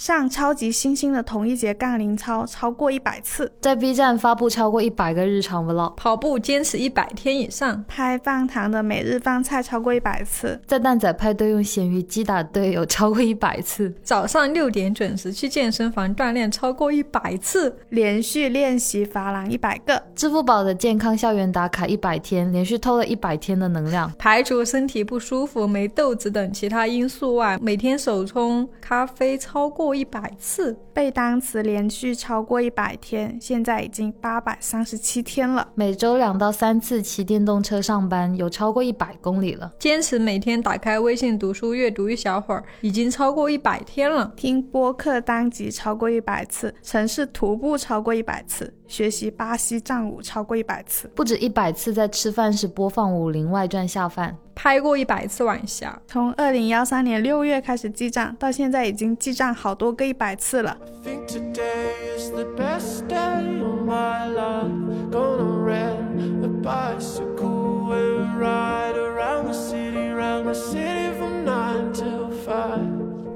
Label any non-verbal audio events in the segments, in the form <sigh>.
上超级星星的同一节杠铃操超过一百次，在 B 站发布超过一百个日常 vlog，跑步坚持一百天以上，拍饭堂的每日饭菜超过一百次，在蛋仔派对用咸鱼击打队友超过一百次，早上六点准时去健身房锻炼超过一百次，连续练习发廊一百个，支付宝的健康校园打卡一百天，连续偷了一百天的能量，排除身体不舒服、没豆子等其他因素外，每天手冲咖啡超过一百次，背单词连续超过一百天，现在已经八百三十七天了。每周两到三次骑电动车上班，有超过一百公里了。坚持每天打开微信读书阅读一小会儿，已经超过一百天了。听播客单集超过一百次，城市徒步超过一百次，学习巴西战舞超过一百次，不止一百次在吃饭时播放《武林外传》下饭。拍过一百次晚霞，从二零幺三年六月开始记账，到现在已经记账好多个一百次了。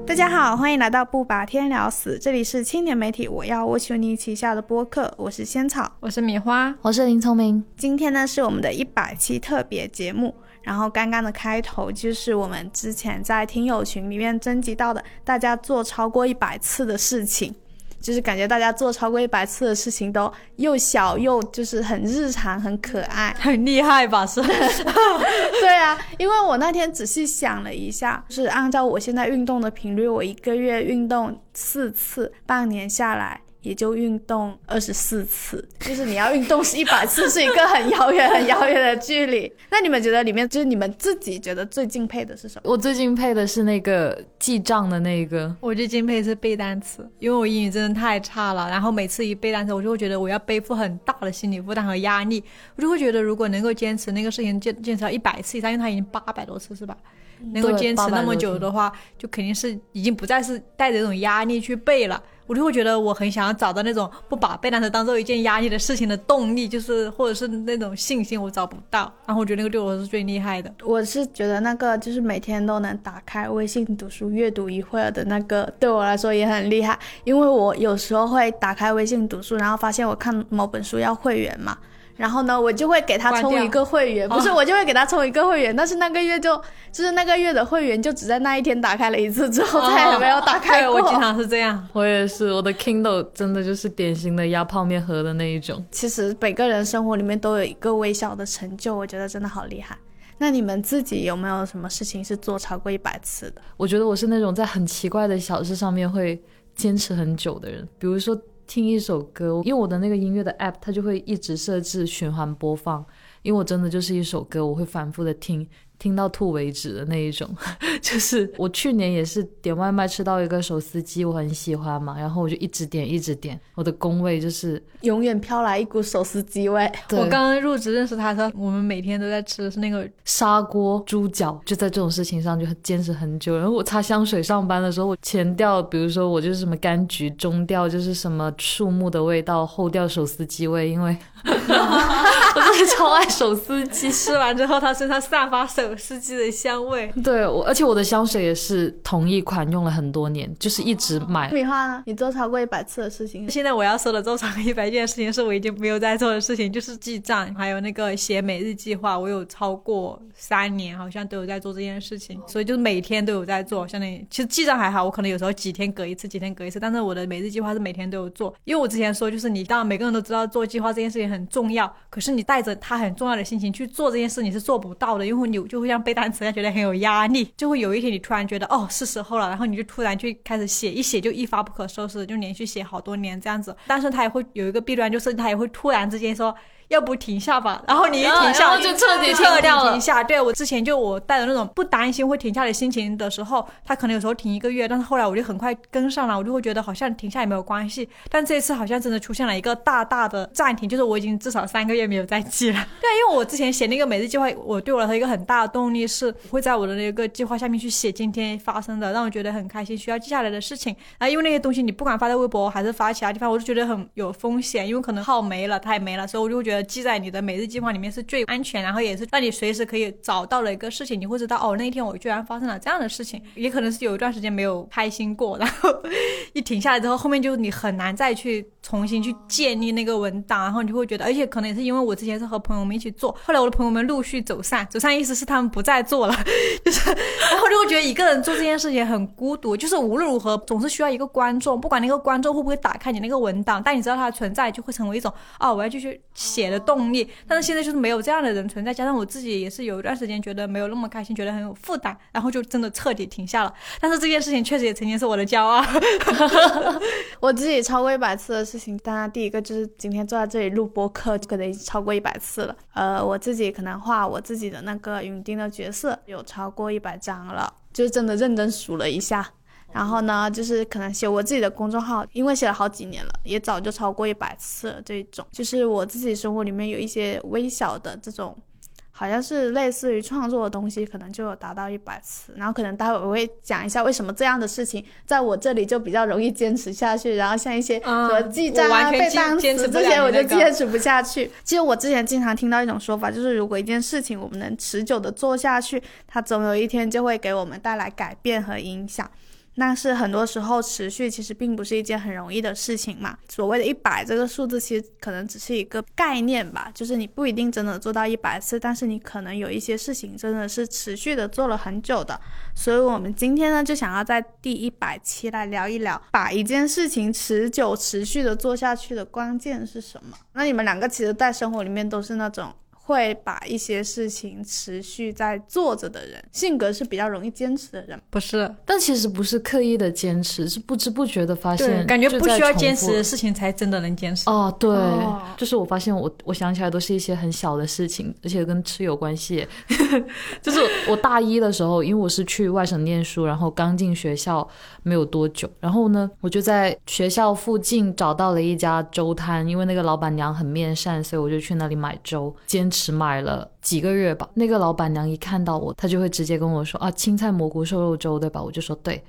大家好，欢迎来到不把天聊死，这里是青年媒体我要我求你旗下的播客，我是仙草，我是米花，我是林聪明。今天呢是我们的一百期特别节目。然后刚刚的开头就是我们之前在听友群里面征集到的，大家做超过一百次的事情，就是感觉大家做超过一百次的事情都又小又就是很日常很可爱，<laughs> 很厉害吧？是，对 <laughs> 因为我那天仔细想了一下，是按照我现在运动的频率，我一个月运动四次，半年下来。也就运动二十四次，就是你要运动是一百次，是一个很遥远、很遥远的距离。<laughs> 那你们觉得里面，就是你们自己觉得最敬佩的是什么？我最敬佩的是那个记账的那个。我最敬佩是背单词，因为我英语真的太差了。然后每次一背单词，我就会觉得我要背负很大的心理负担和压力。我就会觉得，如果能够坚持那个事情，坚坚持到一百次以上，因为它已经八百多次，是吧？能够坚持那么久的话，就肯定是已经不再是带着这种压力去背了。我就会觉得我很想要找到那种不把背单词当做一件压力的事情的动力，就是或者是那种信心，我找不到。然后我觉得那个对我是最厉害的。我是觉得那个就是每天都能打开微信读书阅读一会儿的那个，对我来说也很厉害。因为我有时候会打开微信读书，然后发现我看某本书要会员嘛。然后呢，我就会给他充一个会员，不是我就会给他充一个会员，但是那个月就就是那个月的会员就只在那一天打开了一次，之后再也没有打开过。我经常是这样，我也是，我的 Kindle 真的就是典型的压泡面盒的那一种。其实每个人生活里面都有一个微小的成就，我觉得真的好厉害。那你们自己有没有什么事情是做超过一百次的？我觉得我是那种在很奇怪的小事上面会坚持很久的人，比如说。听一首歌，因为我的那个音乐的 app 它就会一直设置循环播放，因为我真的就是一首歌，我会反复的听。听到吐为止的那一种，<laughs> 就是我去年也是点外卖吃到一个手撕鸡，我很喜欢嘛，然后我就一直点一直点，我的工位就是永远飘来一股手撕鸡味。<laughs> 我刚刚入职认识他的时候，我们每天都在吃的是那个砂锅猪脚，就在这种事情上就坚持很久。然后我擦香水上班的时候，我前调比如说我就是什么柑橘，中调就是什么树木的味道，后调手撕鸡味，因为。<laughs> 我真的超爱手撕鸡，吃完之后它身上散发手撕鸡的香味。<laughs> 对，我而且我的香水也是同一款，用了很多年，就是一直买。米花呢？你做超过一百次的事情？现在我要说的做超过一百件事情，是我已经没有在做的事情，就是记账，还有那个写每日计划。我有超过三年，好像都有在做这件事情，所以就是每天都有在做。相当于其实记账还好，我可能有时候几天隔一次，几天隔一次，但是我的每日计划是每天都有做。因为我之前说，就是你当然每个人都知道做计划这件事情很重要，可是你带着他很重要的心情去做这件事，你是做不到的，因为你就会像背单词一样，觉得很有压力。就会有一天你突然觉得哦是时候了，然后你就突然去开始写，一写就一发不可收拾，就连续写好多年这样子。但是他也会有一个弊端，就是他也会突然之间说。要不停下吧，然后你一停下就彻底彻底停下。对我之前就我带着那种不担心会停下的心情的时候，他可能有时候停一个月，但是后来我就很快跟上了，我就会觉得好像停下也没有关系。但这一次好像真的出现了一个大大的暂停，就是我已经至少三个月没有再记了。<laughs> 对，因为我之前写那个每日计划，我对我来说一个很大的动力是会在我的那个计划下面去写今天发生的，让我觉得很开心需要记下来的事情。然后因为那些东西你不管发在微博还是发其他地方，我就觉得很有风险，因为可能号没了，它也没了，所以我就会觉得。得记在你的每日计划里面是最安全，然后也是让你随时可以找到了一个事情，你会知道哦，那一天我居然发生了。这样的事情，也可能是有一段时间没有开心过，然后一停下来之后，后面就你很难再去重新去建立那个文档，然后你就会觉得，而且可能也是因为我之前是和朋友们一起做，后来我的朋友们陆续走散，走散意思是他们不再做了，就是然后就会觉得一个人做这件事情很孤独，就是无论如何总是需要一个观众，不管那个观众会不会打开你那个文档，但你知道它的存在，就会成为一种哦，我要继续写的动力。但是现在就是没有这样的人存在，加上我自己也是有一段时间觉得没有那么开心，觉得很有负担，然后就真的彻底停下了。但是这件事情确实也曾经是我的骄傲。我自己超过一百次的事情，当然第一个就是今天坐在这里录播客，可能已经超过一百次了。呃，我自己可能画我自己的那个云钉的角色有超过一百张了，就是真的认真数了一下。然后呢，就是可能写我自己的公众号，因为写了好几年了，也早就超过一百次了。这种就是我自己生活里面有一些微小的这种。好像是类似于创作的东西，可能就有达到一百次。然后可能待会我会讲一下为什么这样的事情在我这里就比较容易坚持下去。然后像一些什么记账啊、背单词这些，我就坚持不下去。其实我之前经常听到一种说法，就是如果一件事情我们能持久的做下去，它总有一天就会给我们带来改变和影响。但是很多时候持续其实并不是一件很容易的事情嘛。所谓的一百这个数字，其实可能只是一个概念吧，就是你不一定真的做到一百次，但是你可能有一些事情真的是持续的做了很久的。所以我们今天呢，就想要在第一百期来聊一聊，把一件事情持久持续的做下去的关键是什么。那你们两个其实，在生活里面都是那种。会把一些事情持续在做着的人，性格是比较容易坚持的人，不是？但其实不是刻意的坚持，是不知不觉的发现，感觉不需要坚持的事情才真的能坚持。哦，对，就是我发现我我想起来都是一些很小的事情，而且跟吃有关系。<laughs> 就是我大一的时候，因为我是去外省念书，然后刚进学校没有多久，然后呢，我就在学校附近找到了一家粥摊，因为那个老板娘很面善，所以我就去那里买粥，坚。只买了几个月吧，那个老板娘一看到我，她就会直接跟我说啊，青菜蘑菇瘦肉粥对吧？我就说对。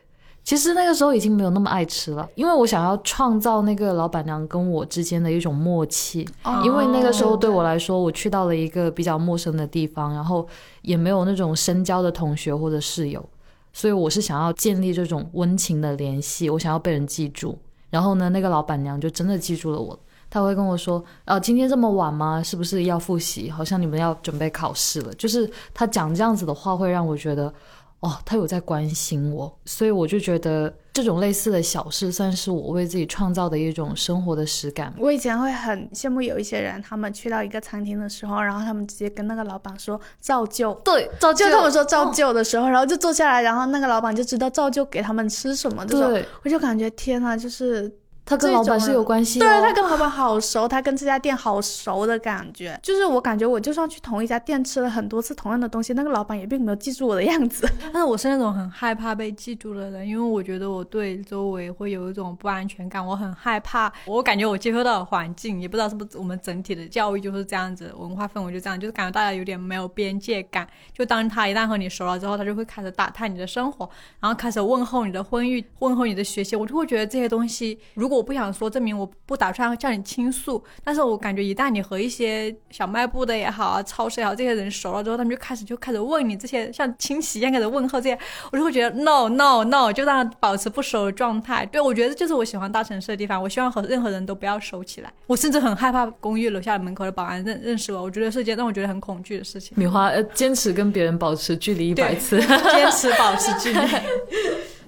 其实那个时候已经没有那么爱吃了，因为我想要创造那个老板娘跟我之间的一种默契。因为那个时候对我来说，我去到了一个比较陌生的地方，然后也没有那种深交的同学或者室友，所以我是想要建立这种温情的联系，我想要被人记住。然后呢，那个老板娘就真的记住了我。他会跟我说：“哦，今天这么晚吗？是不是要复习？好像你们要准备考试了。”就是他讲这样子的话，会让我觉得，哦，他有在关心我，所以我就觉得这种类似的小事，算是我为自己创造的一种生活的实感。我以前会很羡慕有一些人，他们去到一个餐厅的时候，然后他们直接跟那个老板说照旧，对，照旧。他们说照旧的时候，然后就坐下来，然后那个老板就知道照旧给他们吃什么。这种，我就感觉天呐，就是。他跟老板是有关系，对他跟老板好熟，他跟这家店好熟的感觉，就是我感觉我就算去同一家店吃了很多次同样的东西，那个老板也并没有记住我的样子。但是我是那种很害怕被记住的人，因为我觉得我对周围会有一种不安全感，我很害怕。我感觉我接受到的环境，也不知道是不是我们整体的教育就是这样子，文化氛围就这样，就是感觉大家有点没有边界感。就当他一旦和你熟了之后，他就会开始打探你的生活，然后开始问候你的婚育，问候你的学习，我就会觉得这些东西，如果我不想说，证明。我不打算向你倾诉，但是我感觉一旦你和一些小卖部的也好啊，超市也好，这些人熟了之后，他们就开始就开始问你这些像亲戚一样开始问候这些，我就会觉得 no no no，就让保持不熟的状态。对我觉得这就是我喜欢大城市的地方，我希望和任何人都不要熟起来。我甚至很害怕公寓楼下门口的保安认认识我，我觉得是一件让我觉得很恐惧的事情。米花呃，坚持跟别人保持距离一百次，<laughs> 坚持保持距离。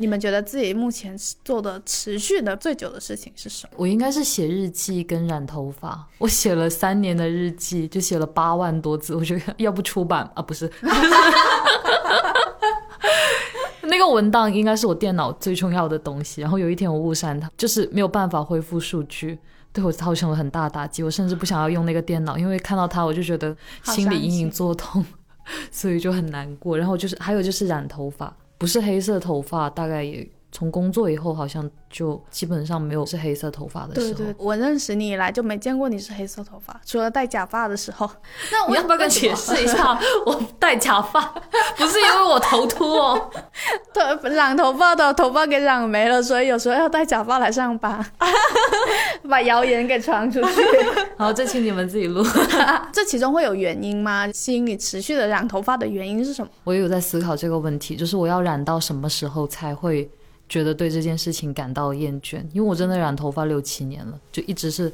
你们觉得自己目前做的持续的最久的事情是什么？我应该是写日记跟染头发。<laughs> 我写了三年的日记，就写了八万多字。我觉得要不出版 <laughs> 啊，不是，<laughs> 那个文档应该是我电脑最重要的东西。然后有一天我误删它，就是没有办法恢复数据，对我造成了很大打击。我甚至不想要用那个电脑，因为看到它我就觉得心里隐隐作痛，所以就很难过。然后就是还有就是染头发。不是黑色头发，大概也从工作以后，好像就基本上没有是黑色头发的时候。对对，我认识你以来就没见过你是黑色头发，除了戴假发的时候。<laughs> 那我要不要跟解释一下？我戴假发 <laughs> 不是因为我头秃哦，<laughs> 头，染头发的头发给染没了，所以有时候要戴假发来上班，把谣言给传出去。好，这期你们自己录。这其中会有原因吗？吸引你持续的染头发的原因是什么？我也有在思考这个问题，就是我要染到什么时候才会觉得对这件事情感到厌倦？因为我真的染头发六七年了，就一直是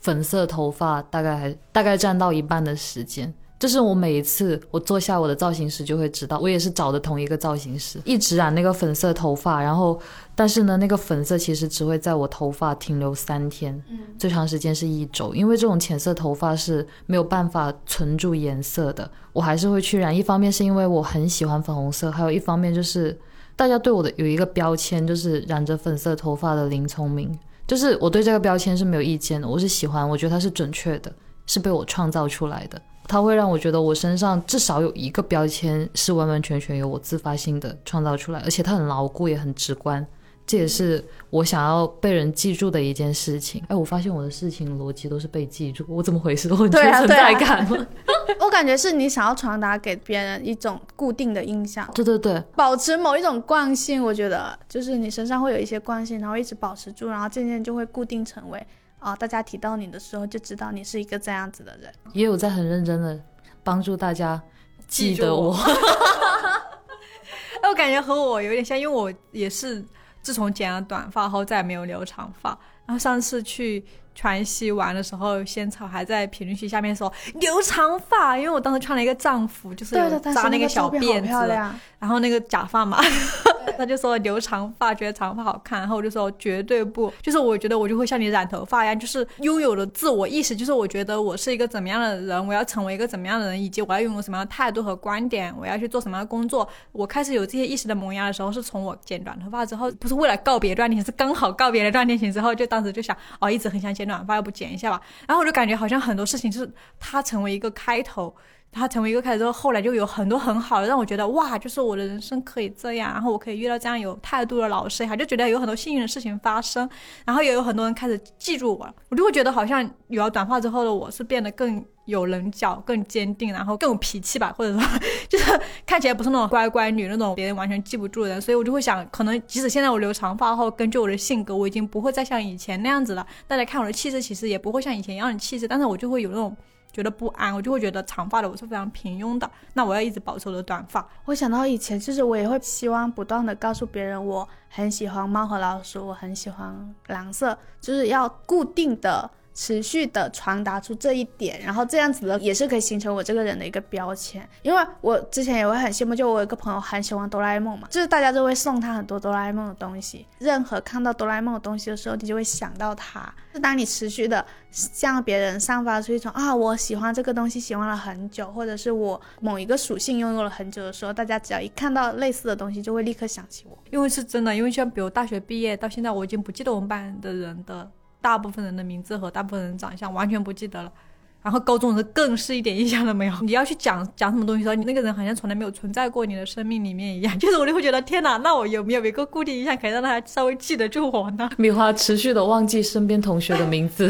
粉色头发，大概还大概占到一半的时间。就是我每一次我坐下我的造型师就会知道，我也是找的同一个造型师，一直染那个粉色头发，然后但是呢，那个粉色其实只会在我头发停留三天，最长时间是一周，因为这种浅色头发是没有办法存住颜色的，我还是会去染。一方面是因为我很喜欢粉红色，还有一方面就是大家对我的有一个标签，就是染着粉色头发的林聪明，就是我对这个标签是没有意见的，我是喜欢，我觉得它是准确的，是被我创造出来的。它会让我觉得我身上至少有一个标签是完完全全由我自发性的创造出来，而且它很牢固也很直观，这也是我想要被人记住的一件事情。哎，我发现我的事情逻辑都是被记住，我怎么回事？我存在感吗？<laughs> 我感觉是你想要传达给别人一种固定的印象，对对对，保持某一种惯性。我觉得就是你身上会有一些惯性，然后一直保持住，然后渐渐就会固定成为啊、大家提到你的时候就知道你是一个这样子的人。也有在很认真的帮助大家记得我。<laughs> 哎，我感觉和我有点像，因为我也是自从剪了短发后再也没有留长发。然后上次去川西玩的时候，仙草还在评论区下面说留长发，因为我当时穿了一个藏服，就是有对的，但是那个小辫子。然后那个假发嘛，他就说留长发，觉得长发好看，然后我就说绝对不，就是我觉得我就会像你染头发一样，就是拥有了自我意识，就是我觉得我是一个怎么样的人，我要成为一个怎么样的人，以及我要拥有什么样的态度和观点，我要去做什么样的工作。我开始有这些意识的萌芽的时候，是从我剪短头发之后，不是为了告别断恋情，是刚好告别了断恋情之后，就当时就想，哦，一直很想剪短发，要不剪一下吧。然后我就感觉好像很多事情就是它成为一个开头。他成为一个开始之后，后来就有很多很好的，让我觉得哇，就是我的人生可以这样，然后我可以遇到这样有态度的老师，还就觉得有很多幸运的事情发生，然后也有很多人开始记住我，我就会觉得好像有了短发之后的我是变得更有棱角、更坚定，然后更有脾气吧，或者说 <laughs> 就是看起来不是那种乖乖女那种别人完全记不住的人，所以我就会想，可能即使现在我留长发后，根据我的性格，我已经不会再像以前那样子了，大家看我的气质其实也不会像以前一样的气质，但是我就会有那种。觉得不安，我就会觉得长发的我是非常平庸的，那我要一直保持我的短发。我想到以前，就是我也会希望不断的告诉别人，我很喜欢猫和老鼠，我很喜欢蓝色，就是要固定的、持续的传达出这一点，然后这样子的也是可以形成我这个人的一个标签。因为我之前也会很羡慕，就我有个朋友很喜欢哆啦 A 梦嘛，就是大家都会送他很多哆啦 A 梦的东西，任何看到哆啦 A 梦的东西的时候，你就会想到他。是当你持续的向别人散发出一种啊，我喜欢这个东西，喜欢了很久，或者是我某一个属性拥有了很久的时候，大家只要一看到类似的东西，就会立刻想起我。因为是真的，因为像比如大学毕业到现在，我已经不记得我们班的人的大部分人的名字和大部分人长相，完全不记得了。然后高中的更是一点印象都没有。你要去讲讲什么东西的时候，你那个人好像从来没有存在过你的生命里面一样。就是我就会觉得，天哪，那我有没有一个固定印象可以让他稍微记得住我呢？米花持续的忘记身边同学的名字，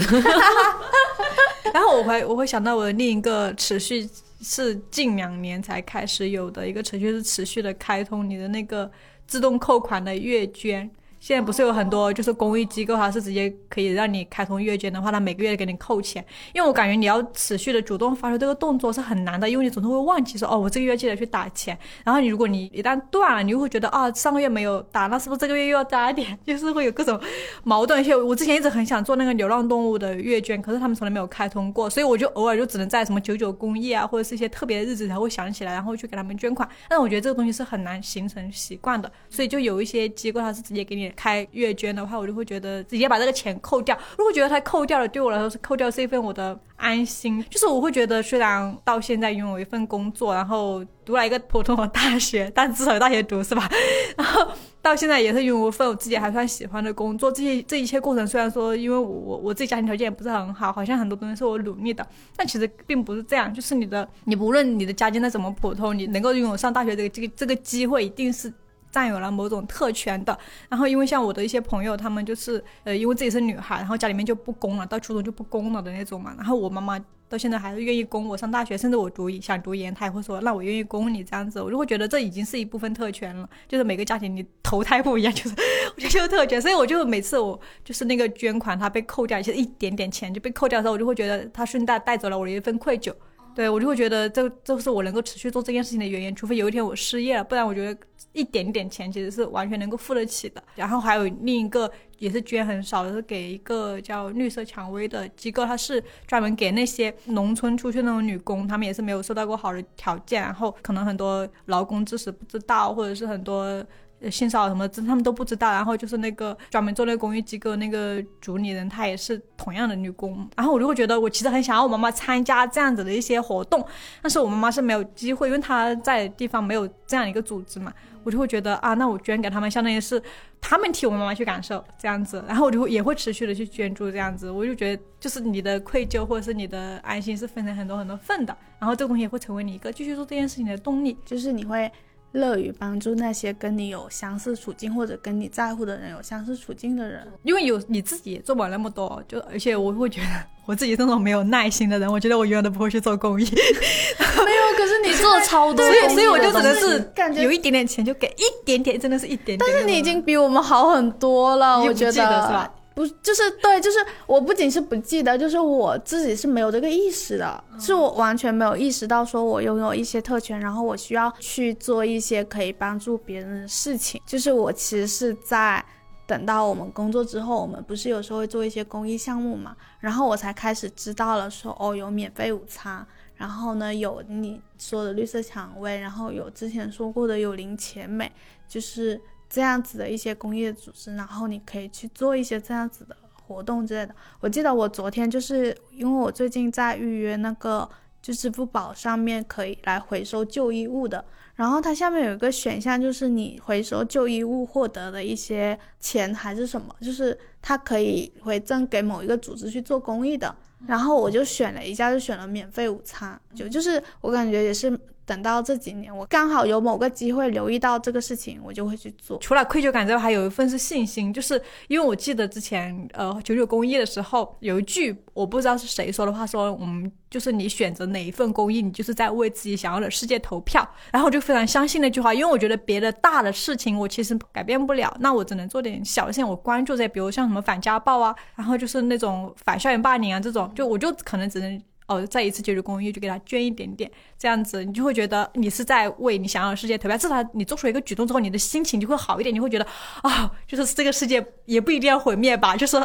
<laughs> 然后我会我会想到我的另一个持续是近两年才开始有的一个程序是持续的开通你的那个自动扣款的月捐。现在不是有很多就是公益机构，它是直接可以让你开通月捐的话，它每个月给你扣钱。因为我感觉你要持续的主动发出这个动作是很难的，因为你总是会忘记说哦，我这个月记得去打钱。然后你如果你一旦断了，你就会觉得啊，上个月没有打，那是不是这个月又要加一点？就是会有各种矛盾。而且我之前一直很想做那个流浪动物的月捐，可是他们从来没有开通过，所以我就偶尔就只能在什么九九公益啊，或者是一些特别的日子才会想起来，然后去给他们捐款。但是我觉得这个东西是很难形成习惯的，所以就有一些机构它是直接给你开月捐的话，我就会觉得直接把这个钱扣掉。如果觉得它扣掉了，对我来说是扣掉是一份我的安心，就是我会觉得虽然到现在拥有一份工作，然后读了一个普通的大学，但至少有大学读是吧？<laughs> 然后到现在也是拥有一份我自己还算喜欢的工作，这些这一切过程虽然说因为我我我自己家庭条件也不是很好，好像很多东西是我努力的，但其实并不是这样。就是你的你无论你的家境再怎么普通，你能够拥有上大学这个这个这个机会，一定是。占有了某种特权的。然后因为像我的一些朋友，他们就是呃，因为自己是女孩，然后家里面就不供了，到初中就不供了的那种嘛。然后我妈妈。到现在还是愿意供我上大学，甚至我读想读研，她也会说那我愿意供你这样子，我就会觉得这已经是一部分特权了。就是每个家庭你投胎不一样，就是 <laughs> 我觉得就是特权。所以我就每次我就是那个捐款，它被扣掉，其实一点点钱就被扣掉的时候，我就会觉得他顺带带走了我的一份愧疚。对我就会觉得这这是我能够持续做这件事情的原因，除非有一天我失业了，不然我觉得一点点钱其实是完全能够付得起的。然后还有另一个也是捐很少的，是给一个叫绿色蔷薇的机构，它是专门给那些农村出去那种女工，她们也是没有受到过好的条件，然后可能很多劳工知识不知道，或者是很多。性骚扰什么，他们都不知道。然后就是那个专门做那个公益机构那个主理人，她也是同样的女工。然后我就会觉得，我其实很想要我妈妈参加这样子的一些活动，但是我妈妈是没有机会，因为她在地方没有这样一个组织嘛。我就会觉得啊，那我捐给他们，相当于是他们替我妈妈去感受这样子。然后我就会也会持续的去捐助这样子。我就觉得，就是你的愧疚或者是你的安心是分成很多很多份的。然后这个东西也会成为你一个继续做这件事情的动力，就是你会。乐于帮助那些跟你有相似处境或者跟你在乎的人有相似处境的人，因为有你自己做不了那么多，就而且我会觉得我自己这种没有耐心的人，我觉得我永远都不会去做公益。<laughs> 没有，可是你 <laughs> 做超多，所以所以我就只能是感觉有一点点钱就给一点点，真的是一点点。但是你已经比我们好很多了，我觉得是吧？不，就是对，就是我不仅是不记得，就是我自己是没有这个意识的，是我完全没有意识到说我拥有一些特权，然后我需要去做一些可以帮助别人的事情。就是我其实是在等到我们工作之后，我们不是有时候会做一些公益项目嘛，然后我才开始知道了说哦，有免费午餐，然后呢有你说的绿色蔷薇，然后有之前说过的有零钱美，就是。这样子的一些公益组织，然后你可以去做一些这样子的活动之类的。我记得我昨天就是因为我最近在预约那个，就支付宝上面可以来回收旧衣物的，然后它下面有一个选项，就是你回收旧衣物获得的一些钱还是什么，就是它可以回赠给某一个组织去做公益的。然后我就选了一下，就选了免费午餐，就就是我感觉也是。等到这几年，我刚好有某个机会留意到这个事情，我就会去做。除了愧疚感之外，还有一份是信心，就是因为我记得之前呃九九公益的时候，有一句我不知道是谁说的话，说我们就是你选择哪一份公益，你就是在为自己想要的世界投票。然后我就非常相信那句话，因为我觉得别的大的事情我其实改变不了，那我只能做点小事情，我关注这些，比如像什么反家暴啊，然后就是那种反校园霸凌啊这种，就我就可能只能。哦，再一次解决公益就给他捐一点点，这样子你就会觉得你是在为你想要的世界投票。至少你做出一个举动之后，你的心情就会好一点，你会觉得啊，就是这个世界也不一定要毁灭吧。就是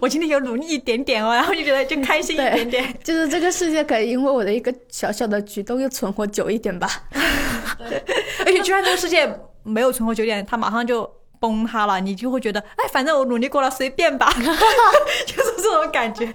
我今天有努力一点点哦，然后就觉得就开心一点点。就是这个世界可以因为我的一个小小的举动又存活久一点吧。<laughs> 而且居然这个世界没有存活久点，他马上就。崩塌了，你就会觉得，哎，反正我努力过了，随便吧，<laughs> 就是这种感觉，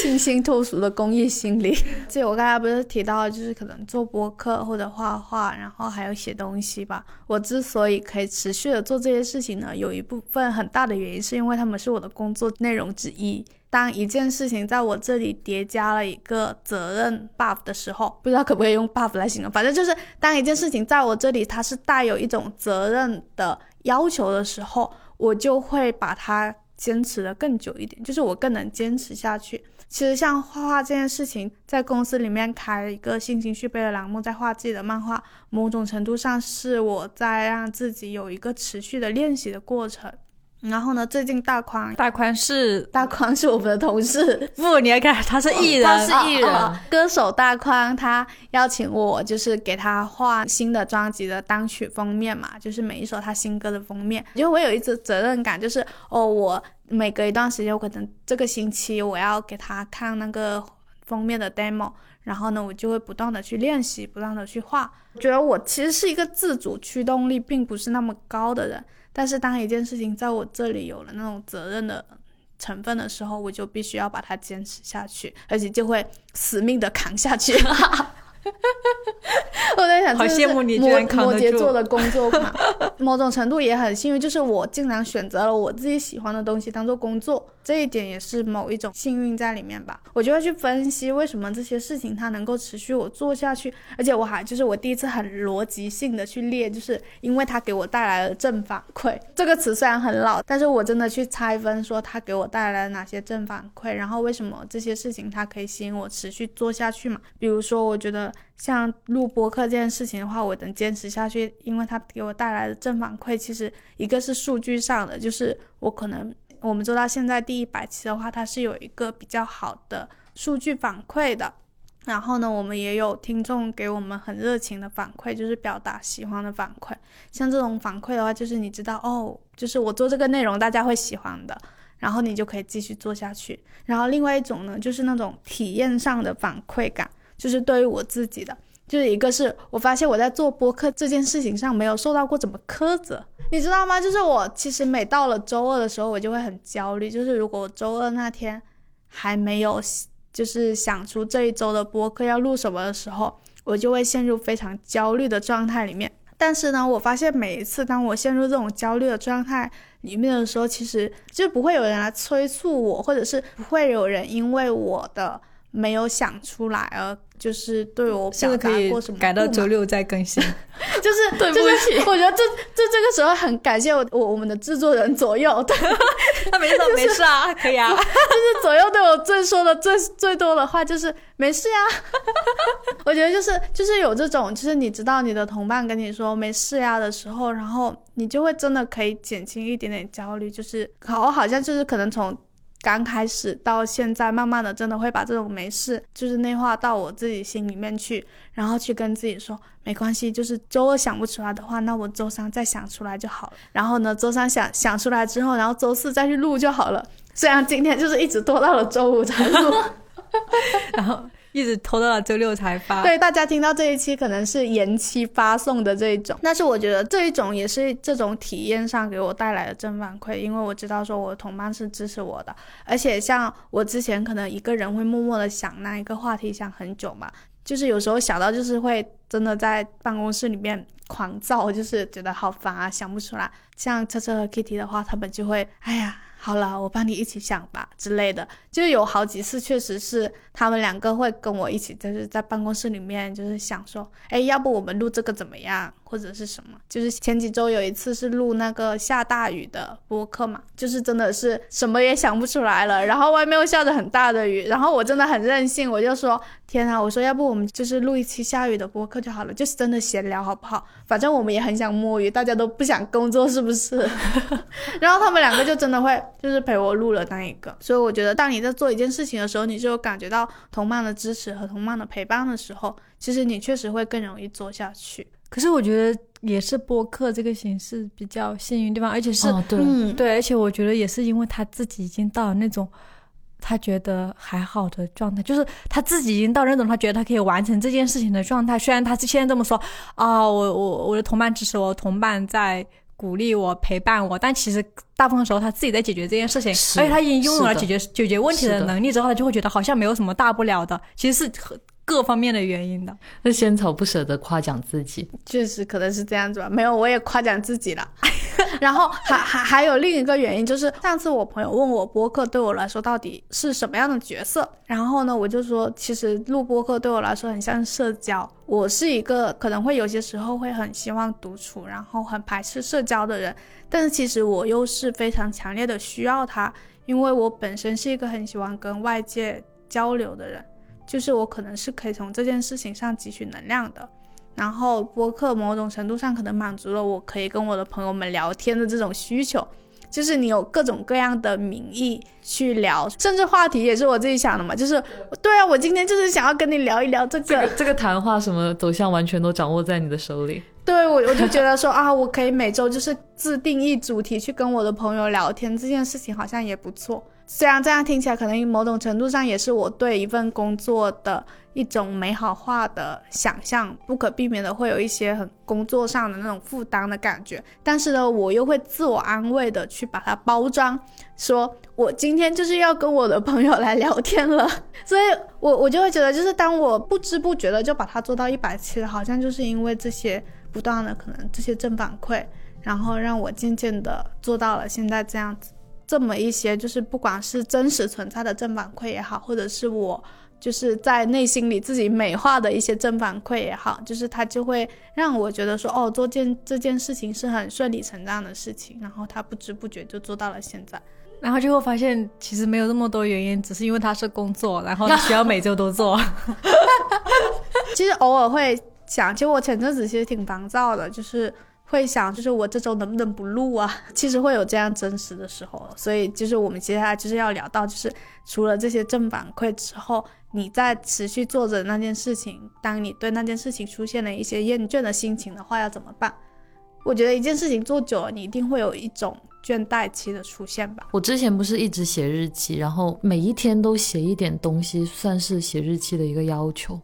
清新脱俗的公益心理。这我刚才不是提到，就是可能做播客或者画画，然后还有写东西吧。我之所以可以持续的做这些事情呢，有一部分很大的原因是因为他们是我的工作内容之一。当一件事情在我这里叠加了一个责任 buff 的时候，不知道可不可以用 buff 来形容，反正就是当一件事情在我这里它是带有一种责任的。要求的时候，我就会把它坚持的更久一点，就是我更能坚持下去。其实像画画这件事情，在公司里面开一个心情续杯的栏目，在画自己的漫画，某种程度上是我在让自己有一个持续的练习的过程。然后呢？最近大宽，大宽是大宽是我们的同事。<laughs> 不，你要看他是艺人，他是艺人，歌手大宽。他邀请我，就是给他画新的专辑的单曲封面嘛，就是每一首他新歌的封面。因为我有一种责任感，就是哦，我每隔一段时间，我可能这个星期我要给他看那个封面的 demo，然后呢，我就会不断的去练习，不断的去画。觉得我其实是一个自主驱动力并不是那么高的人。但是当一件事情在我这里有了那种责任的成分的时候，我就必须要把它坚持下去，而且就会死命的扛下去。<laughs> <laughs> 我在想，好羡慕你，摩摩羯座的工作狂。<laughs> 某种程度也很幸运，就是我竟然选择了我自己喜欢的东西当做工作，这一点也是某一种幸运在里面吧。我就会去分析为什么这些事情它能够持续我做下去，而且我还就是我第一次很逻辑性的去列，就是因为它给我带来了正反馈。这个词虽然很老，但是我真的去拆分说它给我带来了哪些正反馈，然后为什么这些事情它可以吸引我持续做下去嘛？比如说，我觉得。像录播课这件事情的话，我能坚持下去，因为它给我带来的正反馈，其实一个是数据上的，就是我可能我们做到现在第一百期的话，它是有一个比较好的数据反馈的。然后呢，我们也有听众给我们很热情的反馈，就是表达喜欢的反馈。像这种反馈的话，就是你知道哦，就是我做这个内容大家会喜欢的，然后你就可以继续做下去。然后另外一种呢，就是那种体验上的反馈感。就是对于我自己的，就是一个是我发现我在做播客这件事情上没有受到过怎么苛责，你知道吗？就是我其实每到了周二的时候，我就会很焦虑。就是如果我周二那天还没有就是想出这一周的播客要录什么的时候，我就会陷入非常焦虑的状态里面。但是呢，我发现每一次当我陷入这种焦虑的状态里面的时候，其实就不会有人来催促我，或者是不会有人因为我的没有想出来而。就是对我表达过什么，改到周六再更新，<laughs> 就是 <laughs> 对不起。我觉得这这这个时候很感谢我我我们的制作人左右，<laughs> 他没事没事啊，可以啊。就是左右对我最说的最最多的话就是没事呀。我觉得就是就是有这种，就是你知道你的同伴跟你说没事呀的时候，然后你就会真的可以减轻一点点焦虑。就是好，好像就是可能从。刚开始到现在，慢慢的真的会把这种没事，就是内化到我自己心里面去，然后去跟自己说没关系，就是周二想不出来的话，那我周三再想出来就好了。然后呢，周三想想出来之后，然后周四再去录就好了。虽然今天就是一直拖到了周五才录，<laughs> 然后。一直拖到了周六才发。对，大家听到这一期可能是延期发送的这一种，但是我觉得这一种也是这种体验上给我带来的正反馈，因为我知道说我同伴是支持我的，而且像我之前可能一个人会默默的想那一个话题想很久嘛，就是有时候想到就是会真的在办公室里面狂躁，就是觉得好烦啊，想不出来。像车车和 Kitty 的话，他们就会，哎呀。好了，我帮你一起想吧之类的，就有好几次，确实是他们两个会跟我一起，就是在办公室里面，就是想说，哎，要不我们录这个怎么样？或者是什么？就是前几周有一次是录那个下大雨的播客嘛，就是真的是什么也想不出来了，然后外面又下着很大的雨，然后我真的很任性，我就说，天啊，我说要不我们就是录一期下雨的播客就好了，就是真的闲聊好不好？反正我们也很想摸鱼，大家都不想工作是不是？<laughs> 然后他们两个就真的会。就是陪我录了那一个，所以我觉得，当你在做一件事情的时候，你就感觉到同伴的支持和同伴的陪伴的时候，其实你确实会更容易做下去。可是我觉得也是播客这个形式比较幸运地方，而且是对对，而且我觉得也是因为他自己已经到了那种他觉得还好的状态，就是他自己已经到那种他觉得他可以完成这件事情的状态。虽然他是现在这么说啊，我我我的同伴支持我，同伴在。鼓励我，陪伴我，但其实大部分时候他自己在解决这件事情，而且他已经拥有了解决解决问题的能力之后，他就会觉得好像没有什么大不了的，其实是各方面的原因的。那仙草不舍得夸奖自己，确实可能是这样子吧。没有，我也夸奖自己了。<laughs> 然后还还还有另一个原因，就是上次我朋友问我播客对我来说到底是什么样的角色，然后呢，我就说其实录播客对我来说很像社交。我是一个可能会有些时候会很希望独处，然后很排斥社交的人，但是其实我又是非常强烈的需要它，因为我本身是一个很喜欢跟外界交流的人，就是我可能是可以从这件事情上汲取能量的。然后播客某种程度上可能满足了我可以跟我的朋友们聊天的这种需求，就是你有各种各样的名义去聊，甚至话题也是我自己想的嘛，就是对啊，我今天就是想要跟你聊一聊这个这个谈话什么走向完全都掌握在你的手里。对我我就觉得说啊，我可以每周就是自定义主题去跟我的朋友聊天，这件事情好像也不错。虽然这样听起来可能某种程度上也是我对一份工作的一种美好化的想象，不可避免的会有一些很工作上的那种负担的感觉。但是呢，我又会自我安慰的去把它包装，说我今天就是要跟我的朋友来聊天了。<laughs> 所以，我我就会觉得，就是当我不知不觉的就把它做到一百期了，好像就是因为这些不断的可能这些正反馈。然后让我渐渐的做到了现在这样子。这么一些，就是不管是真实存在的正反馈也好，或者是我就是在内心里自己美化的一些正反馈也好，就是它就会让我觉得说，哦，做件这件事情是很顺理成章的事情，然后他不知不觉就做到了现在。然后就会发现，其实没有那么多原因，只是因为它是工作，然后需要每周都做。<laughs> 其实偶尔会想，其实我前阵子其实挺烦躁的，就是会想，就是我这周能不能不录啊？<laughs> 其实会有这样真实的时候，所以就是我们接下来就是要聊到，就是除了这些正反馈之后，你在持续做着那件事情，当你对那件事情出现了一些厌倦的心情的话，要怎么办？我觉得一件事情做久了，你一定会有一种。倦怠期的出现吧。我之前不是一直写日记，然后每一天都写一点东西，算是写日记的一个要求。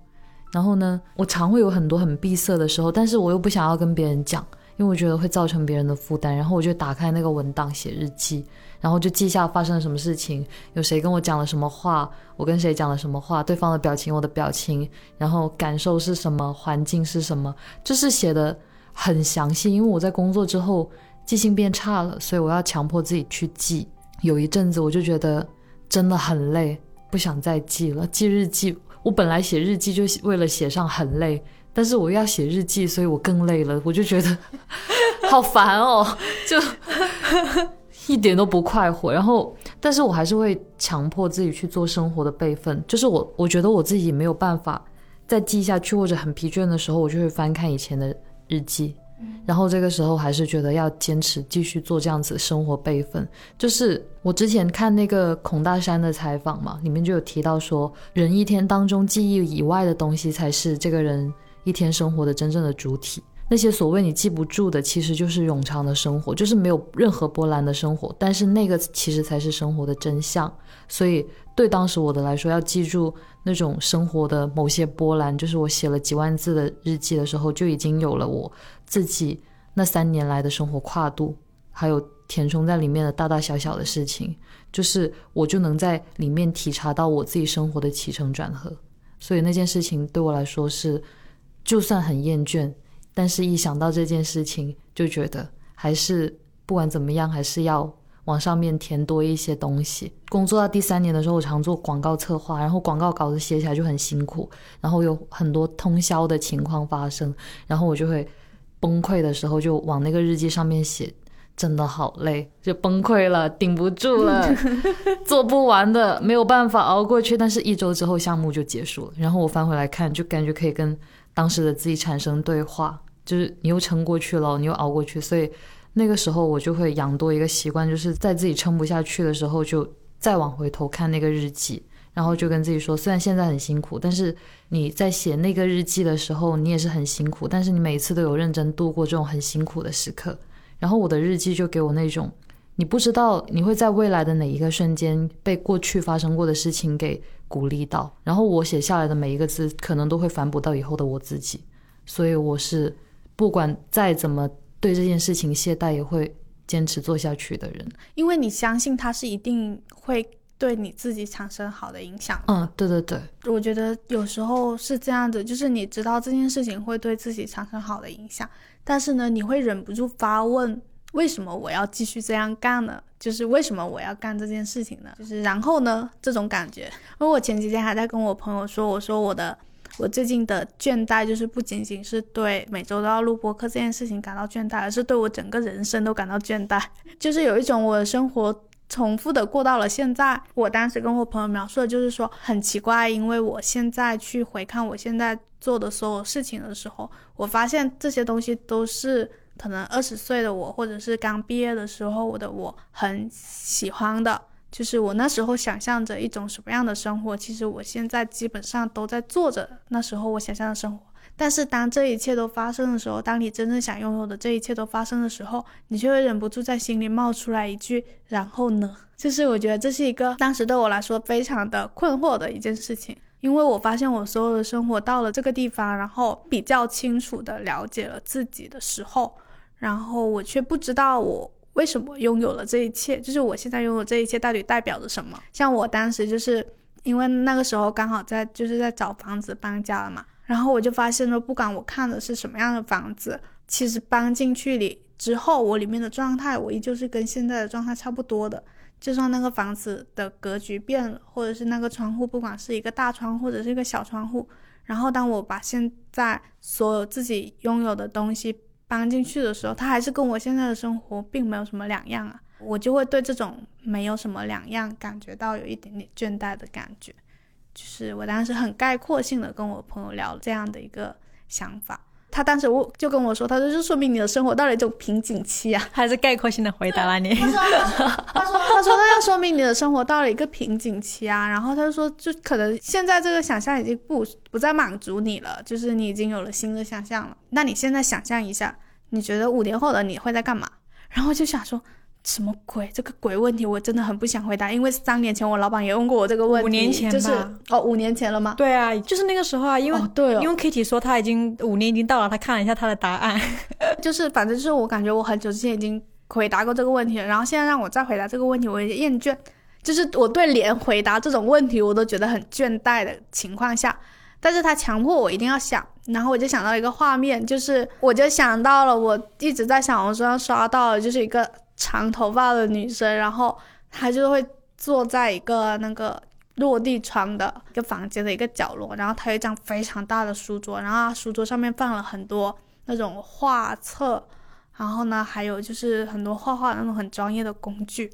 然后呢，我常会有很多很闭塞的时候，但是我又不想要跟别人讲，因为我觉得会造成别人的负担。然后我就打开那个文档写日记，然后就记下发生了什么事情，有谁跟我讲了什么话，我跟谁讲了什么话，对方的表情，我的表情，然后感受是什么，环境是什么，就是写的很详细。因为我在工作之后。记性变差了，所以我要强迫自己去记。有一阵子我就觉得真的很累，不想再记了。记日记，我本来写日记就为了写上很累，但是我要写日记，所以我更累了。我就觉得 <laughs> 好烦哦，就一点都不快活。然后，但是我还是会强迫自己去做生活的备份。就是我，我觉得我自己没有办法再记下去，或者很疲倦的时候，我就会翻看以前的日记。然后这个时候还是觉得要坚持继续做这样子生活备份。就是我之前看那个孔大山的采访嘛，里面就有提到说，人一天当中记忆以外的东西才是这个人一天生活的真正的主体。那些所谓你记不住的，其实就是冗长的生活，就是没有任何波澜的生活。但是那个其实才是生活的真相。所以对当时我的来说，要记住那种生活的某些波澜，就是我写了几万字的日记的时候，就已经有了我。自己那三年来的生活跨度，还有填充在里面的大大小小的事情，就是我就能在里面体察到我自己生活的起承转合。所以那件事情对我来说是，就算很厌倦，但是一想到这件事情，就觉得还是不管怎么样，还是要往上面填多一些东西。工作到第三年的时候，我常做广告策划，然后广告稿子写起来就很辛苦，然后有很多通宵的情况发生，然后我就会。崩溃的时候就往那个日记上面写，真的好累，就崩溃了，顶不住了，<laughs> 做不完的，没有办法熬过去。但是一周之后项目就结束了，然后我翻回来看，就感觉可以跟当时的自己产生对话，就是你又撑过去了，你又熬过去。所以那个时候我就会养多一个习惯，就是在自己撑不下去的时候，就再往回头看那个日记。然后就跟自己说，虽然现在很辛苦，但是你在写那个日记的时候，你也是很辛苦。但是你每次都有认真度过这种很辛苦的时刻。然后我的日记就给我那种，你不知道你会在未来的哪一个瞬间被过去发生过的事情给鼓励到。然后我写下来的每一个字，可能都会反哺到以后的我自己。所以我是不管再怎么对这件事情懈怠，也会坚持做下去的人。因为你相信它是一定会。对你自己产生好的影响。嗯，对对对，我觉得有时候是这样子，就是你知道这件事情会对自己产生好的影响，但是呢，你会忍不住发问：为什么我要继续这样干呢？就是为什么我要干这件事情呢？就是然后呢，这种感觉。因为我前几天还在跟我朋友说，我说我的我最近的倦怠，就是不仅仅是对每周都要录播客这件事情感到倦怠，而是对我整个人生都感到倦怠，<laughs> 就是有一种我的生活。重复的过到了现在，我当时跟我朋友描述的就是说很奇怪，因为我现在去回看我现在做的所有事情的时候，我发现这些东西都是可能二十岁的我，或者是刚毕业的时候我的我很喜欢的，就是我那时候想象着一种什么样的生活，其实我现在基本上都在做着那时候我想象的生活。但是当这一切都发生的时候，当你真正想拥有的这一切都发生的时候，你却会忍不住在心里冒出来一句：“然后呢？”就是我觉得这是一个当时对我来说非常的困惑的一件事情，因为我发现我所有的生活到了这个地方，然后比较清楚的了解了自己的时候，然后我却不知道我为什么拥有了这一切，就是我现在拥有这一切到底代表着什么？像我当时就是因为那个时候刚好在就是在找房子搬家了嘛。然后我就发现了，不管我看的是什么样的房子，其实搬进去里之后，我里面的状态我依旧是跟现在的状态差不多的。就算那个房子的格局变了，或者是那个窗户，不管是一个大窗或者是一个小窗户，然后当我把现在所有自己拥有的东西搬进去的时候，它还是跟我现在的生活并没有什么两样啊。我就会对这种没有什么两样感觉到有一点点倦怠的感觉。就是我当时很概括性的跟我朋友聊这样的一个想法。他当时我就跟我说，他说就说明你的生活到了一种瓶颈期啊，<laughs> 还是概括性的回答了你。<laughs> 他说，他说，他说，那要说明你的生活到了一个瓶颈期啊。然后他就说，就可能现在这个想象已经不不再满足你了，就是你已经有了新的想象了。那你现在想象一下，你觉得五年后的你会在干嘛？然后就想说。什么鬼？这个鬼问题我真的很不想回答，因为三年前我老板也问过我这个问题。五年前就是哦，五年前了吗？对啊，就是那个时候啊，因为对，因为 Kitty 说他已经五年已经到了，他看了一下他的答案，<laughs> 就是反正就是我感觉我很久之前已经回答过这个问题了，然后现在让我再回答这个问题，我有点厌倦，就是我对连回答这种问题我都觉得很倦怠的情况下，但是他强迫我一定要想，然后我就想到一个画面，就是我就想到了我一直在小红书上刷到的，就是一个。长头发的女生，然后她就会坐在一个那个落地窗的一个房间的一个角落，然后她有一张非常大的书桌，然后书桌上面放了很多那种画册，然后呢，还有就是很多画画那种很专业的工具。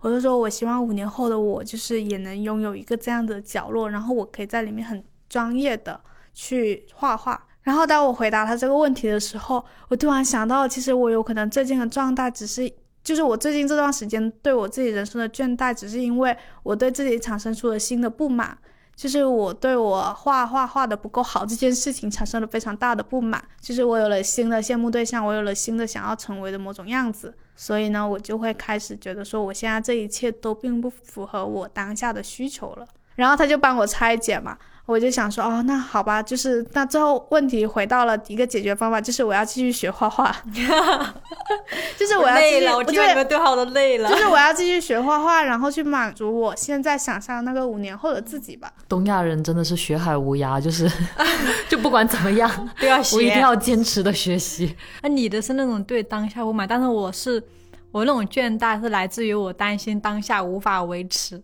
我就说，我希望五年后的我，就是也能拥有一个这样的角落，然后我可以在里面很专业的去画画。然后当我回答他这个问题的时候，我突然想到，其实我有可能最近的状态只是。就是我最近这段时间对我自己人生的倦怠，只是因为我对自己产生出了新的不满，就是我对我画画画的不够好这件事情产生了非常大的不满，就是我有了新的羡慕对象，我有了新的想要成为的某种样子，所以呢，我就会开始觉得说，我现在这一切都并不符合我当下的需求了。然后他就帮我拆解嘛。我就想说，哦，那好吧，就是那最后问题回到了一个解决方法，就是我要继续学画画，<laughs> <laughs> 就是我要累了，我觉得你们对话都累了，就是我要继续学画画，然后去满足我现在想象那个五年后的自己吧。东亚人真的是学海无涯，就是 <laughs> 就不管怎么样都要学，我一定要坚持的学习。那你的是那种对当下不满，但是我是我那种倦怠是来自于我担心当下无法维持，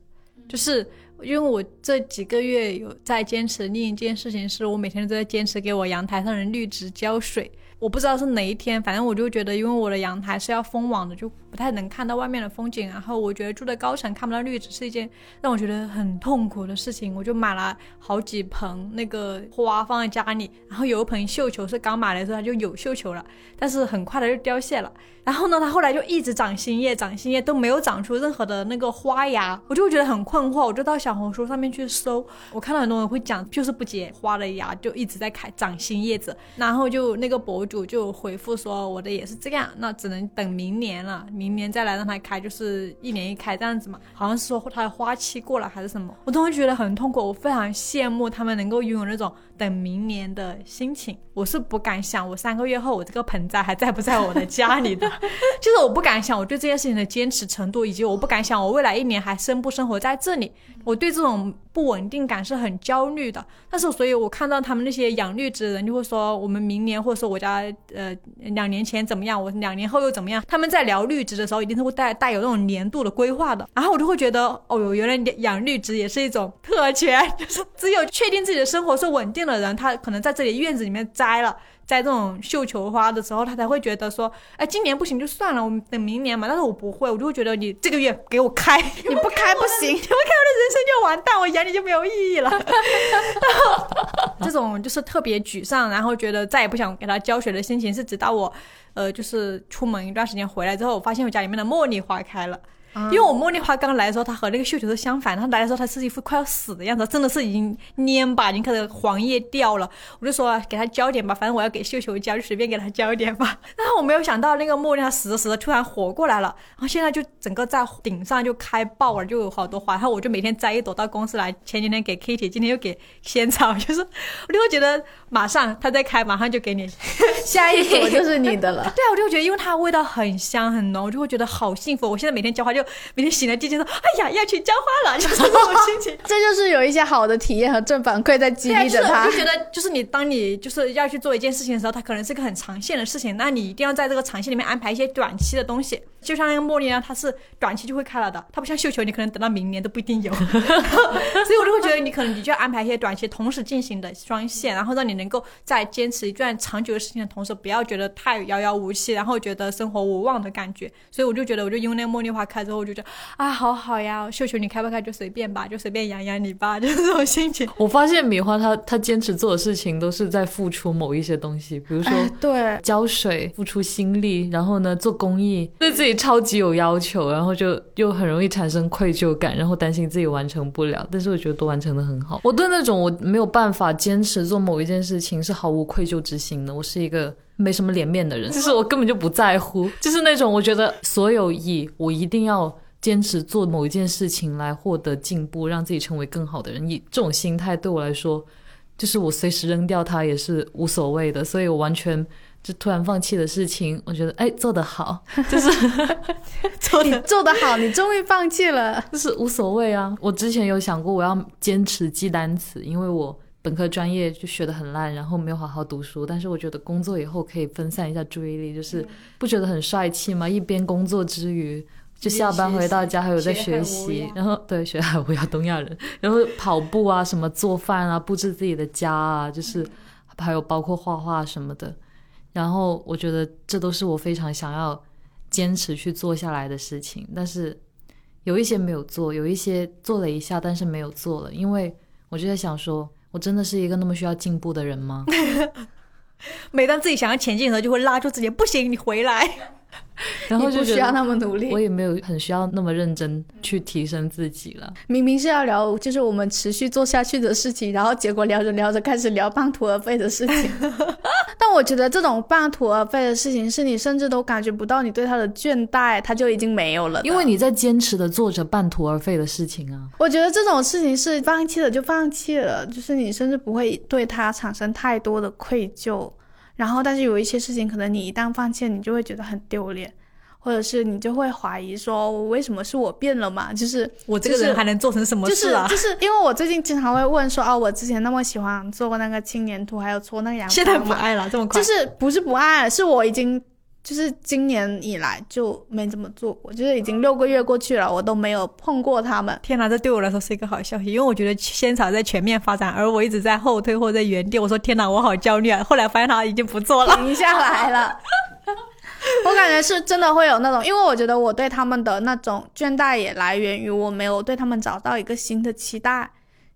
就是。因为我这几个月有在坚持另一件事情，是我每天都在坚持给我阳台上的绿植浇水。我不知道是哪一天，反正我就觉得，因为我的阳台是要封网的，就不太能看到外面的风景。然后我觉得住在高层看不到绿植是一件让我觉得很痛苦的事情。我就买了好几盆那个花放在家里，然后有一盆绣球是刚买的时候它就有绣球了，但是很快的就凋谢了。然后呢，它后来就一直长新叶，长新叶都没有长出任何的那个花芽，我就会觉得很困惑。我就到小红书上面去搜，我看到很多人会讲，就是不结花的芽就一直在开长新叶子，然后就那个博主。主就回复说我的也是这样，那只能等明年了，明年再来让它开，就是一年一开这样子嘛。好像是说它的花期过了还是什么，我都会觉得很痛苦。我非常羡慕他们能够拥有那种等明年的心情，我是不敢想，我三个月后我这个盆栽还在不在我的家里的，<laughs> 就是我不敢想我对这件事情的坚持程度，以及我不敢想我未来一年还生不生活在这里。我对这种不稳定感是很焦虑的。但是所以我看到他们那些养绿植的人就会说，我们明年或者说我家。呃，两年前怎么样？我两年后又怎么样？他们在聊绿植的时候，一定是会带带有那种年度的规划的。<laughs> 然后我就会觉得，哦哟，原来养绿植也是一种特权，就 <laughs> 是只有确定自己的生活是稳定的人，他可能在这里院子里面栽了。在这种绣球花的时候，他才会觉得说，哎，今年不行就算了，我们等明年嘛。但是我不会，我就会觉得你这个月给我开，<laughs> 你不开不行，你不开我的人生就完蛋，我眼里就没有意义了。<laughs> 这种就是特别沮丧，然后觉得再也不想给他浇水的心情，是直到我，呃，就是出门一段时间回来之后，我发现我家里面的茉莉花开了。因为我茉莉花刚来的时候，它和那个绣球是相反。它来的时候，它是一副快要死的样子，真的是已经蔫吧，已经开始黄叶掉了。我就说给它浇点吧，反正我要给绣球浇，就随便给它浇一点吧。<laughs> 然后我没有想到那个茉莉它死着死着突然活过来了，然后现在就整个在顶上就开爆了，就有好多花。然后我就每天摘一朵到公司来。前几天给 Kitty，今天又给仙草，就是我就会觉得马上它在开，马上就给你 <laughs> 下一朵就是你的了。对啊，我就觉得因为它味道很香很浓，我就会觉得好幸福。我现在每天浇花就。就每天醒来第一件事，哎呀，要去浇花了，<laughs> 就是这种心情。<laughs> 这就是有一些好的体验和正反馈在激对啊，就是励着他我就。觉得，就是你当你就是要去做一件事情的时候，它可能是个很长线的事情，那你一定要在这个长线里面安排一些短期的东西。就像那个茉莉呢，它是短期就会开了的，它不像绣球，你可能等到明年都不一定有。<laughs> 所以我就会觉得，你可能你就要安排一些短期同时进行的双线，然后让你能够在坚持一段长久的事情的同时，不要觉得太遥遥无期，然后觉得生活无望的感觉。所以我就觉得，我就因为那个茉莉花开之后，我就觉得啊，好好呀，绣球你开不开就随便吧，就随便养养你吧，就是 <laughs> 这种心情。我发现米花她她坚持做的事情都是在付出某一些东西，比如说哎，对，浇水、付出心力，然后呢做公益，对自己超级有要求，然后就又很容易产生愧疚感，然后担心自己完成不了。但是我觉得都完成的很好。我对那种我没有办法坚持做某一件事情是毫无愧疚之心的，我是一个。没什么脸面的人，就是我根本就不在乎，就是那种我觉得所有以我一定要坚持做某一件事情来获得进步，让自己成为更好的人，以这种心态对我来说，就是我随时扔掉它也是无所谓的，所以我完全就突然放弃的事情，我觉得哎做得好，<laughs> 就是 <laughs> 做你做得好，你终于放弃了。就是无所谓啊。我之前有想过我要坚持记单词，因为我本科专业就学得很烂，然后没有好好读书。但是我觉得工作以后可以分散一下注意力，就是不觉得很帅气吗？一边工作之余。就下班回到家还有在学习，然后对学海无涯东亚人，然后跑步啊，什么做饭啊，布置自己的家啊，就是还有包括画画什么的。然后我觉得这都是我非常想要坚持去做下来的事情，但是有一些没有做，有一些做了一下，但是没有做了，因为我就在想说，我真的是一个那么需要进步的人吗？<laughs> 每当自己想要前进的时候，就会拉住自己，不行，你回来。<laughs> 然后就不需要那么努力我。也没有很需要那么认真去提升自己了。明明是要聊，就是我们持续做下去的事情，然后结果聊着聊着开始聊半途而废的事情。<laughs> 但我觉得这种半途而废的事情，是你甚至都感觉不到你对他的倦怠，他就已经没有了。因为你在坚持的做着半途而废的事情啊。我觉得这种事情是放弃了就放弃了，就是你甚至不会对他产生太多的愧疚。然后，但是有一些事情，可能你一旦放弃，你就会觉得很丢脸，或者是你就会怀疑说，我为什么是我变了嘛？就是我这个人还能做成什么就是事啊？就是因为我最近经常会问说，哦，我之前那么喜欢做那个青年图，还有搓那个洋现在，不爱了，这么快。就是不是不爱，是我已经就是今年以来就没怎么做过，就是已经六个月过去了，我都没有碰过他们。天哪，这对我来说是一个好消息，因为我觉得仙草在全面发展，而我一直在后退或者在原地。我说天哪，我好焦虑啊！后来发现他已经不做了。停下来了。<laughs> 我感觉是真的会有那种，因为我觉得我对他们的那种倦怠也来源于我没有对他们找到一个新的期待，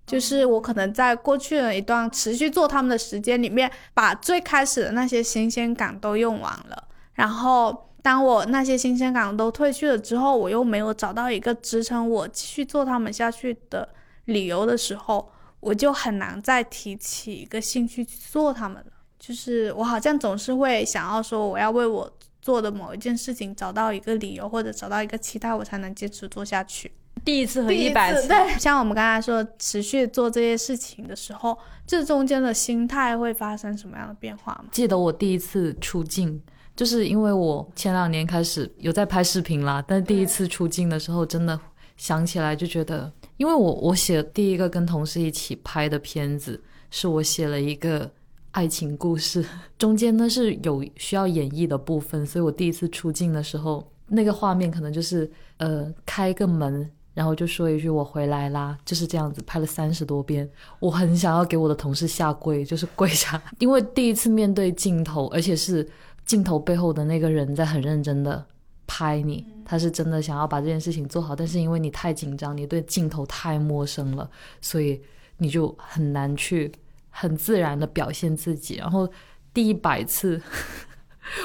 就是我可能在过去的一段持续做他们的时间里面，把最开始的那些新鲜感都用完了，然后当我那些新鲜感都褪去了之后，我又没有找到一个支撑我继续做他们下去的理由的时候，我就很难再提起一个兴趣去做他们了。就是我好像总是会想要说，我要为我做的某一件事情找到一个理由，或者找到一个期待，我才能坚持做下去。第一次和第一一百次，次对，<laughs> 像我们刚才说，持续做这些事情的时候，这中间的心态会发生什么样的变化吗？记得我第一次出镜，就是因为我前两年开始有在拍视频啦，但第一次出镜的时候，真的想起来就觉得，因为我我写第一个跟同事一起拍的片子，是我写了一个爱情故事，<laughs> 中间呢是有需要演绎的部分，所以我第一次出镜的时候，那个画面可能就是呃开个门。然后就说一句“我回来啦”，就是这样子拍了三十多遍。我很想要给我的同事下跪，就是跪下，<laughs> 因为第一次面对镜头，而且是镜头背后的那个人在很认真的拍你，他是真的想要把这件事情做好，但是因为你太紧张，你对镜头太陌生了，所以你就很难去很自然的表现自己。然后第一百次。<laughs>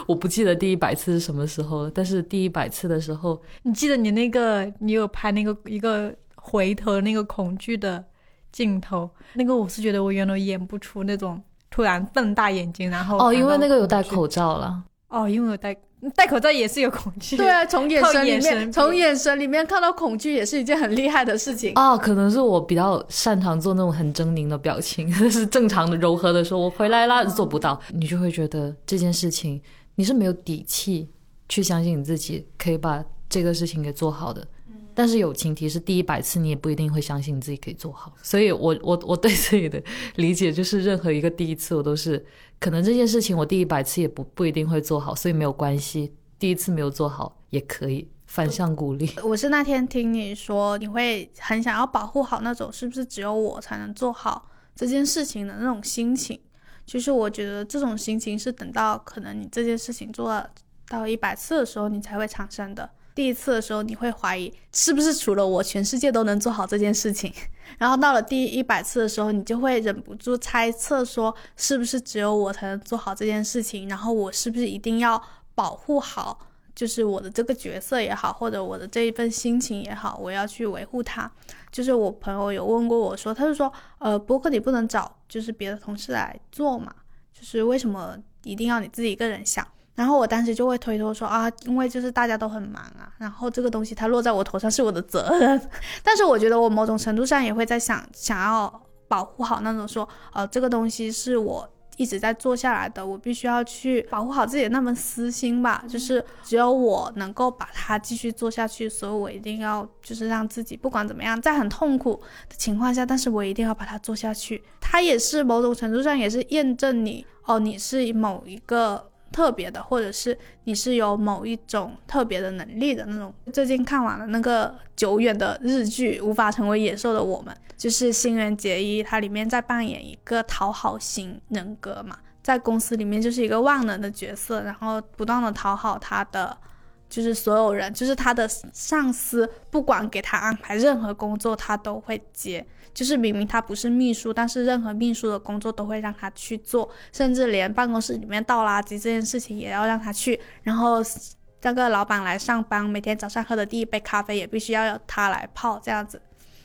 我不记得第一百次是什么时候了，但是第一百次的时候，你记得你那个，你有拍那个一个回头那个恐惧的镜头，那个我是觉得我原来演不出那种突然瞪大眼睛，然后哦，因为那个有戴口罩了，哦，因为有戴戴口罩也是有恐惧，对啊，从眼神里面，眼从眼神里面看到恐惧，也是一件很厉害的事情。哦，可能是我比较擅长做那种很狰狞的表情，但是正常的柔和的说“我回来啦”做不到，你就会觉得这件事情你是没有底气去相信你自己可以把这个事情给做好的。但是有前提是第一百次你也不一定会相信你自己可以做好，所以我我我对自己的理解就是任何一个第一次我都是可能这件事情我第一百次也不不一定会做好，所以没有关系，第一次没有做好也可以反向鼓励。<laughs> 我是那天听你说你会很想要保护好那种是不是只有我才能做好这件事情的那种心情，就是我觉得这种心情是等到可能你这件事情做了到一百次的时候你才会产生的。第一次的时候，你会怀疑是不是除了我，全世界都能做好这件事情。<laughs> 然后到了第一百次的时候，你就会忍不住猜测说，是不是只有我才能做好这件事情？然后我是不是一定要保护好，就是我的这个角色也好，或者我的这一份心情也好，我要去维护它。就是我朋友有问过我说，他就说，呃，博客你不能找就是别的同事来做嘛？就是为什么一定要你自己一个人想？然后我当时就会推脱说啊，因为就是大家都很忙啊，然后这个东西它落在我头上是我的责任。<laughs> 但是我觉得我某种程度上也会在想，想要保护好那种说，呃，这个东西是我一直在做下来的，我必须要去保护好自己的那份私心吧。就是只有我能够把它继续做下去，所以我一定要就是让自己不管怎么样，在很痛苦的情况下，但是我一定要把它做下去。它也是某种程度上也是验证你哦，你是某一个。特别的，或者是你是有某一种特别的能力的那种。最近看完了那个久远的日剧《无法成为野兽的我们》，就是新垣结衣，她里面在扮演一个讨好型人格嘛，在公司里面就是一个万能的角色，然后不断的讨好他的。就是所有人，就是他的上司，不管给他安排任何工作，他都会接。就是明明他不是秘书，但是任何秘书的工作都会让他去做，甚至连办公室里面倒垃圾这件事情也要让他去。然后那个老板来上班，每天早上喝的第一杯咖啡也必须要由他来泡这样子。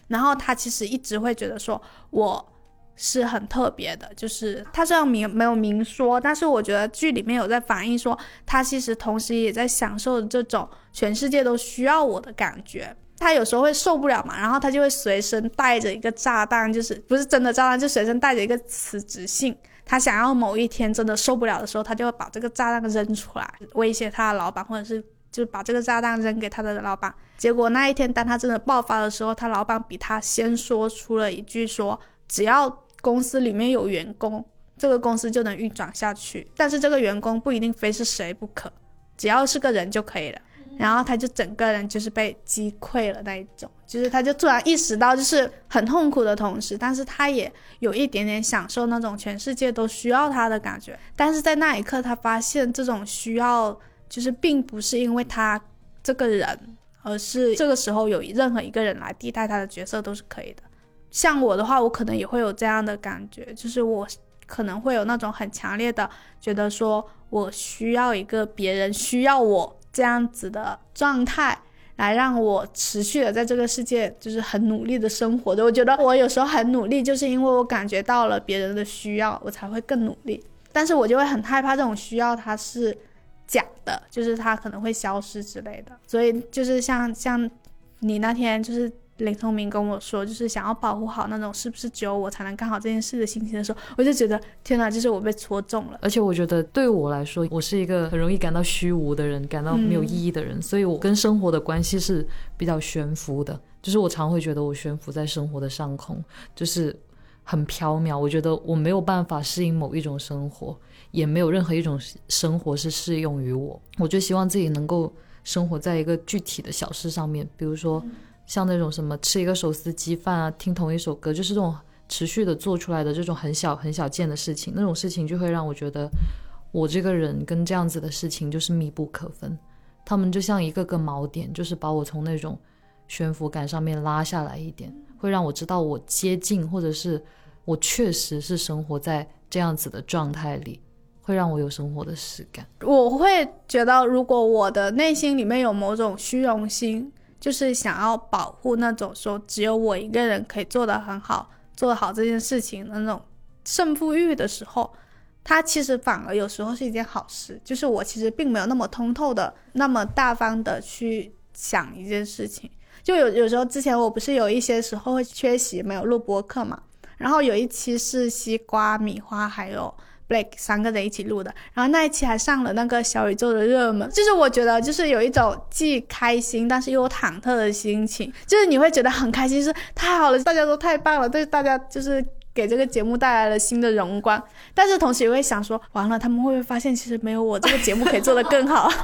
然后他其实一直会觉得说，我。是很特别的，就是他虽然明没有明说，但是我觉得剧里面有在反映说，他其实同时也在享受这种全世界都需要我的感觉。他有时候会受不了嘛，然后他就会随身带着一个炸弹，就是不是真的炸弹，就随身带着一个辞职信。他想要某一天真的受不了的时候，他就会把这个炸弹扔出来，威胁他的老板，或者是就把这个炸弹扔给他的老板。结果那一天当他真的爆发的时候，他老板比他先说出了一句说，只要。公司里面有员工，这个公司就能运转下去。但是这个员工不一定非是谁不可，只要是个人就可以了。然后他就整个人就是被击溃了那一种，就是他就突然意识到，就是很痛苦的同时，但是他也有一点点享受那种全世界都需要他的感觉。但是在那一刻，他发现这种需要就是并不是因为他这个人，而是这个时候有任何一个人来替代他的角色都是可以的。像我的话，我可能也会有这样的感觉，就是我可能会有那种很强烈的觉得说，我需要一个别人需要我这样子的状态，来让我持续的在这个世界就是很努力的生活的。我觉得我有时候很努力，就是因为我感觉到了别人的需要，我才会更努力。但是我就会很害怕这种需要它是假的，就是它可能会消失之类的。所以就是像像你那天就是。林聪明跟我说，就是想要保护好那种是不是只有我才能干好这件事的心情的时候，我就觉得天哪，就是我被戳中了。而且我觉得对我来说，我是一个很容易感到虚无的人，感到没有意义的人，所以我跟生活的关系是比较悬浮的。就是我常会觉得我悬浮在生活的上空，就是很飘渺。我觉得我没有办法适应某一种生活，也没有任何一种生活是适用于我。我就希望自己能够生活在一个具体的小事上面，比如说。像那种什么吃一个手撕鸡饭啊，听同一首歌，就是这种持续的做出来的这种很小很小件的事情，那种事情就会让我觉得，我这个人跟这样子的事情就是密不可分。他们就像一个个锚点，就是把我从那种悬浮感上面拉下来一点，会让我知道我接近，或者是我确实是生活在这样子的状态里，会让我有生活的实感。我会觉得，如果我的内心里面有某种虚荣心。就是想要保护那种说只有我一个人可以做得很好，做好这件事情的那种胜负欲的时候，它其实反而有时候是一件好事。就是我其实并没有那么通透的、那么大方的去想一件事情。就有有时候之前我不是有一些时候会缺席没有录播课嘛，然后有一期是西瓜、米花还有 Blake 三个人一起录的，然后那一期还上了那个小宇宙的热门。就是我觉得就是有一种既开心但是又忐忑的心情，就是你会觉得很开心，是太好了，大家都太棒了，对大家就是给这个节目带来了新的荣光，但是同时也会想说，完了他们会不会发现其实没有我这个节目可以做得更好？<laughs>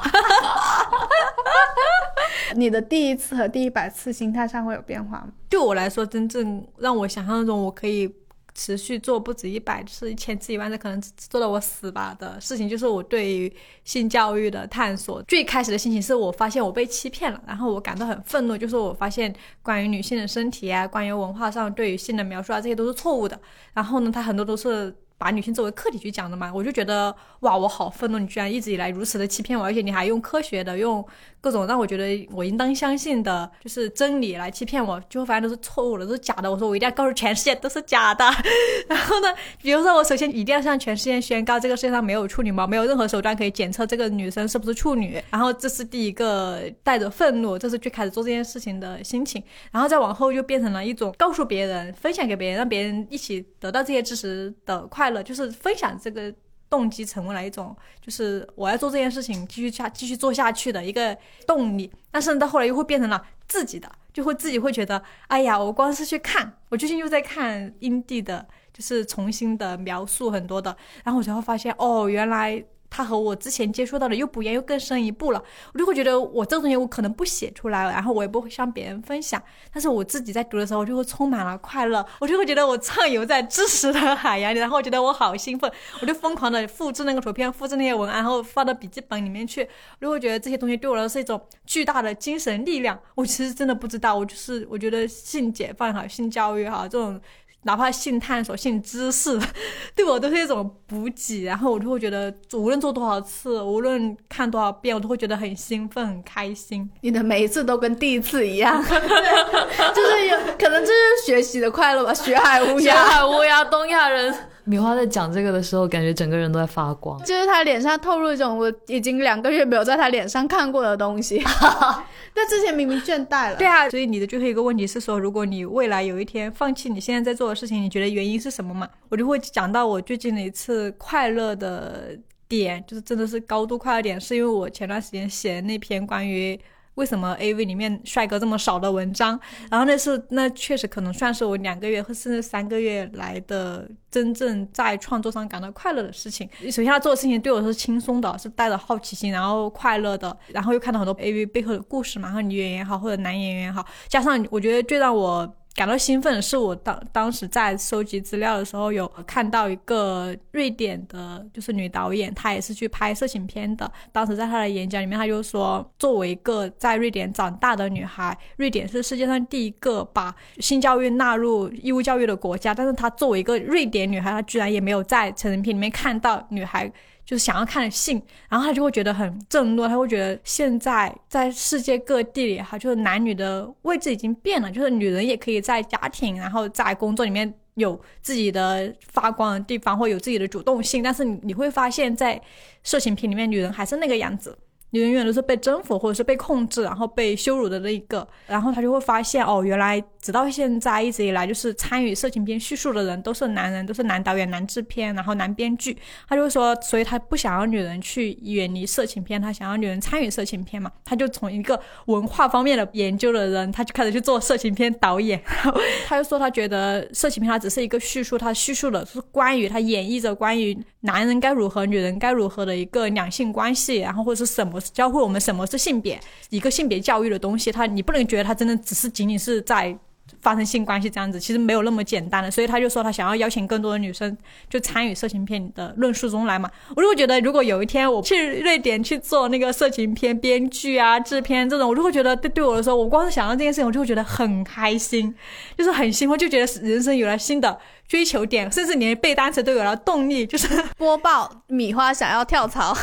你的第一次和第一百次心态上会有变化吗？对我来说，真正让我想象中我可以持续做不止一百次、一千次、一万次，可能做到我死吧的事情，就是我对于性教育的探索。最开始的心情是我发现我被欺骗了，然后我感到很愤怒，就是我发现关于女性的身体啊，关于文化上对于性的描述啊，这些都是错误的。然后呢，它很多都是。把女性作为客体去讲的嘛，我就觉得哇，我好愤怒！你居然一直以来如此的欺骗我，而且你还用科学的、用各种让我觉得我应当相信的，就是真理来欺骗我，最后发现都是错误的，都是假的。我说我一定要告诉全世界都是假的。<laughs> 然后呢，比如说我首先一定要向全世界宣告，这个世界上没有处女膜，没有任何手段可以检测这个女生是不是处女。然后这是第一个带着愤怒，这是最开始做这件事情的心情。然后再往后就变成了一种告诉别人、分享给别人，让别人一起得到这些知识的快。就是分享这个动机成为了一种，就是我要做这件事情继续下继续做下去的一个动力。但是到后来又会变成了自己的，就会自己会觉得，哎呀，我光是去看，我最近又在看英帝的，就是重新的描述很多的，然后我才会发现，哦，原来。他和我之前接触到的又不一样，又更深一步了。我就会觉得我这个东西我可能不写出来，然后我也不会向别人分享。但是我自己在读的时候，我就会充满了快乐，我就会觉得我畅游在知识的海洋里，然后我觉得我好兴奋，我就疯狂的复制那个图片，复制那些文案，然后发到笔记本里面去。我就会觉得这些东西对我来说是一种巨大的精神力量。我其实真的不知道，我就是我觉得性解放好，性教育好这种。哪怕性探索、性知识，<laughs> 对我都是一种补给。然后我就会觉得，无论做多少次，无论看多少遍，我都会觉得很兴奋、很开心。你的每一次都跟第一次一样，<laughs> 就是有可能这是学习的快乐吧。学海无涯，学海无涯，东亚人。米花在讲这个的时候，感觉整个人都在发光。<laughs> 就是他脸上透露一种我已经两个月没有在他脸上看过的东西。<laughs> 但之前明明倦怠了。对啊，所以你的最后一个问题是说，如果你未来有一天放弃你现在在做的事情，你觉得原因是什么嘛？我就会讲到我最近的一次快乐的点，就是真的是高度快乐点，是因为我前段时间写的那篇关于。为什么 A V 里面帅哥这么少的文章？然后那是那确实可能算是我两个月或甚至三个月来的真正在创作上感到快乐的事情。首先，他做的事情对我是轻松的，是带着好奇心，然后快乐的，然后又看到很多 A V 背后的故事嘛，然后女演员也好，或者男演员也好，加上我觉得最让我。感到兴奋的是，我当当时在收集资料的时候，有看到一个瑞典的，就是女导演，她也是去拍色情片的。当时在她的演讲里面，她就说，作为一个在瑞典长大的女孩，瑞典是世界上第一个把性教育纳入义务教育的国家。但是她作为一个瑞典女孩，她居然也没有在成人片里面看到女孩。就是想要看信，然后他就会觉得很震怒，他会觉得现在在世界各地里哈，就是男女的位置已经变了，就是女人也可以在家庭，然后在工作里面有自己的发光的地方，或有自己的主动性，但是你你会发现在色情片里面，女人还是那个样子。你永远都是被征服或者是被控制，然后被羞辱的那一个，然后他就会发现哦，原来直到现在一直以来就是参与色情片叙述的人都是男人，都是男导演、男制片，然后男编剧。他就说，所以他不想要女人去远离色情片，他想要女人参与色情片嘛。他就从一个文化方面的研究的人，他就开始去做色情片导演。然后他就说，他觉得色情片它只是一个叙述，它叙述的是关于他演绎着关于男人该如何、女人该如何的一个两性关系，然后或者是什么。教会我们什么是性别，一个性别教育的东西，他你不能觉得他真的只是仅仅是在发生性关系这样子，其实没有那么简单的。所以他就说他想要邀请更多的女生就参与色情片的论述中来嘛。我就会觉得，如果有一天我去瑞典去做那个色情片编剧啊、制片这种，我就会觉得对对我来说，我光是想到这件事情，我就会觉得很开心，就是很兴奋，就觉得人生有了新的。追求点，甚至连背单词都有了动力，就是 <laughs> 播报米花想要跳槽，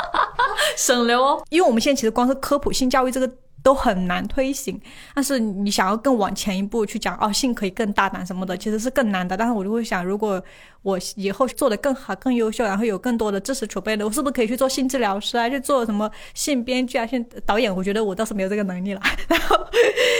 <laughs> 省流哦。因为我们现在其实光是科普性教育这个。都很难推行，但是你想要更往前一步去讲哦，性可以更大胆什么的，其实是更难的。但是我就会想，如果我以后做的更好、更优秀，然后有更多的知识储备的，我是不是可以去做性治疗师啊，去做什么性编剧啊、性导演？我觉得我倒是没有这个能力了。<laughs> 然后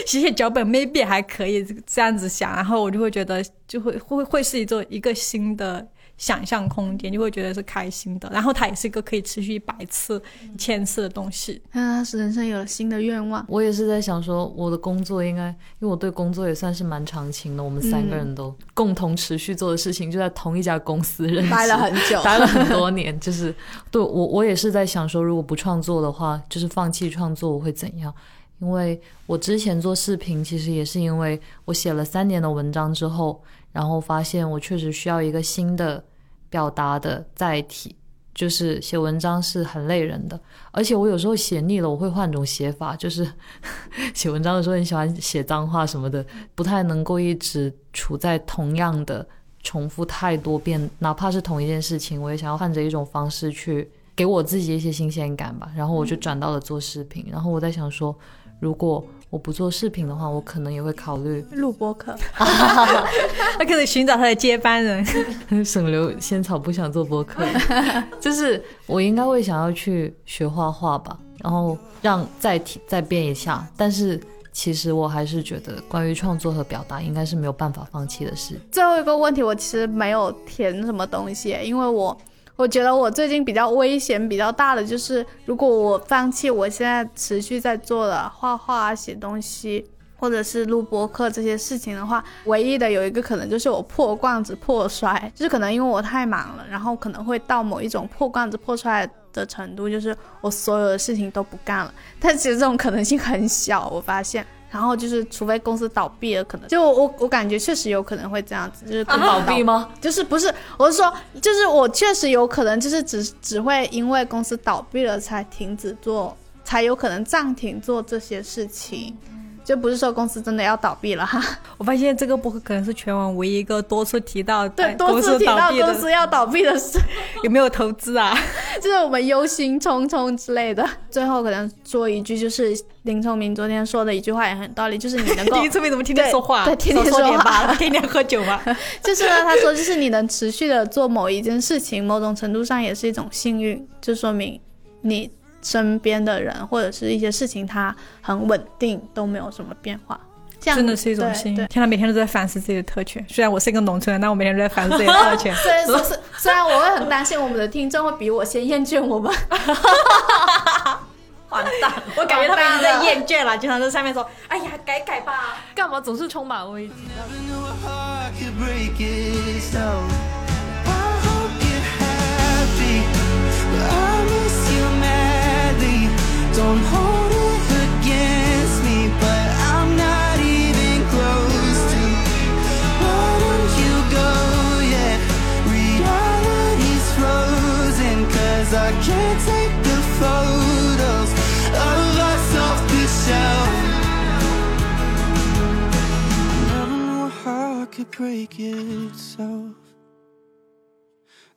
写写脚本，maybe 还可以这样子想。然后我就会觉得，就会会会是一座一个新的。想象空间，就会觉得是开心的。然后它也是一个可以持续一百次、一千次的东西。啊，是人生有了新的愿望。我也是在想说，我的工作应该，因为我对工作也算是蛮长情的。我们三个人都共同持续做的事情，就在同一家公司认识，待了很久，待了很多年。就是对我，我也是在想说，如果不创作的话，就是放弃创作，我会怎样？因为我之前做视频，其实也是因为我写了三年的文章之后，然后发现我确实需要一个新的表达的载体。就是写文章是很累人的，而且我有时候写腻了，我会换种写法。就是 <laughs> 写文章的时候很喜欢写脏话什么的，不太能够一直处在同样的重复太多遍，哪怕是同一件事情，我也想要换着一种方式去给我自己一些新鲜感吧。然后我就转到了做视频，然后我在想说。如果我不做视频的话，我可能也会考虑录播课。<laughs> 他可以寻找他的接班人，<laughs> 省流仙草不想做播客，<laughs> 就是我应该会想要去学画画吧，然后让再提再变一下。但是其实我还是觉得，关于创作和表达，应该是没有办法放弃的事。最后一个问题，我其实没有填什么东西，因为我。我觉得我最近比较危险比较大的就是，如果我放弃我现在持续在做的画画、写东西，或者是录播课这些事情的话，唯一的有一个可能就是我破罐子破摔，就是可能因为我太忙了，然后可能会到某一种破罐子破摔的程度，就是我所有的事情都不干了。但其实这种可能性很小，我发现。然后就是，除非公司倒闭了，可能就我我感觉确实有可能会这样子，就是倒闭吗？就是不是，我是说，就是我确实有可能，就是只只会因为公司倒闭了才停止做，才有可能暂停做这些事情。就不是说公司真的要倒闭了哈，<laughs> 我发现这个博客可能是全网唯一一个多次提到对多次提到公司要倒闭的事，<laughs> 有没有投资啊？<laughs> 就是我们忧心忡忡之类的。最后可能说一句，就是林聪明昨天说的一句话也很道理，就是你能够林聪明怎么天天说话？对，天天说话，天天喝酒吗？就是呢，他说就是你能持续的做某一件事情，某种程度上也是一种幸运，就说明你。身边的人或者是一些事情，它很稳定，都没有什么变化，这样真的是一种幸运。天呐，每天都在反思自己的特权。虽然我是一个农村人，但我每天都在反思自己的特权。虽然说是，虽然我会很担心我们的听众会比我先厌倦我们。<laughs> 完蛋，我感觉他们已经在厌倦了，经常在上面说：“哎呀，改改吧，干嘛总是充满危机 Don't hold it against me, but I'm not even close to you Reality's I can't take the photos of us off the shelf Never knew how I could break itself.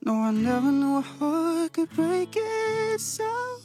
no, I never knew a heart could break itself.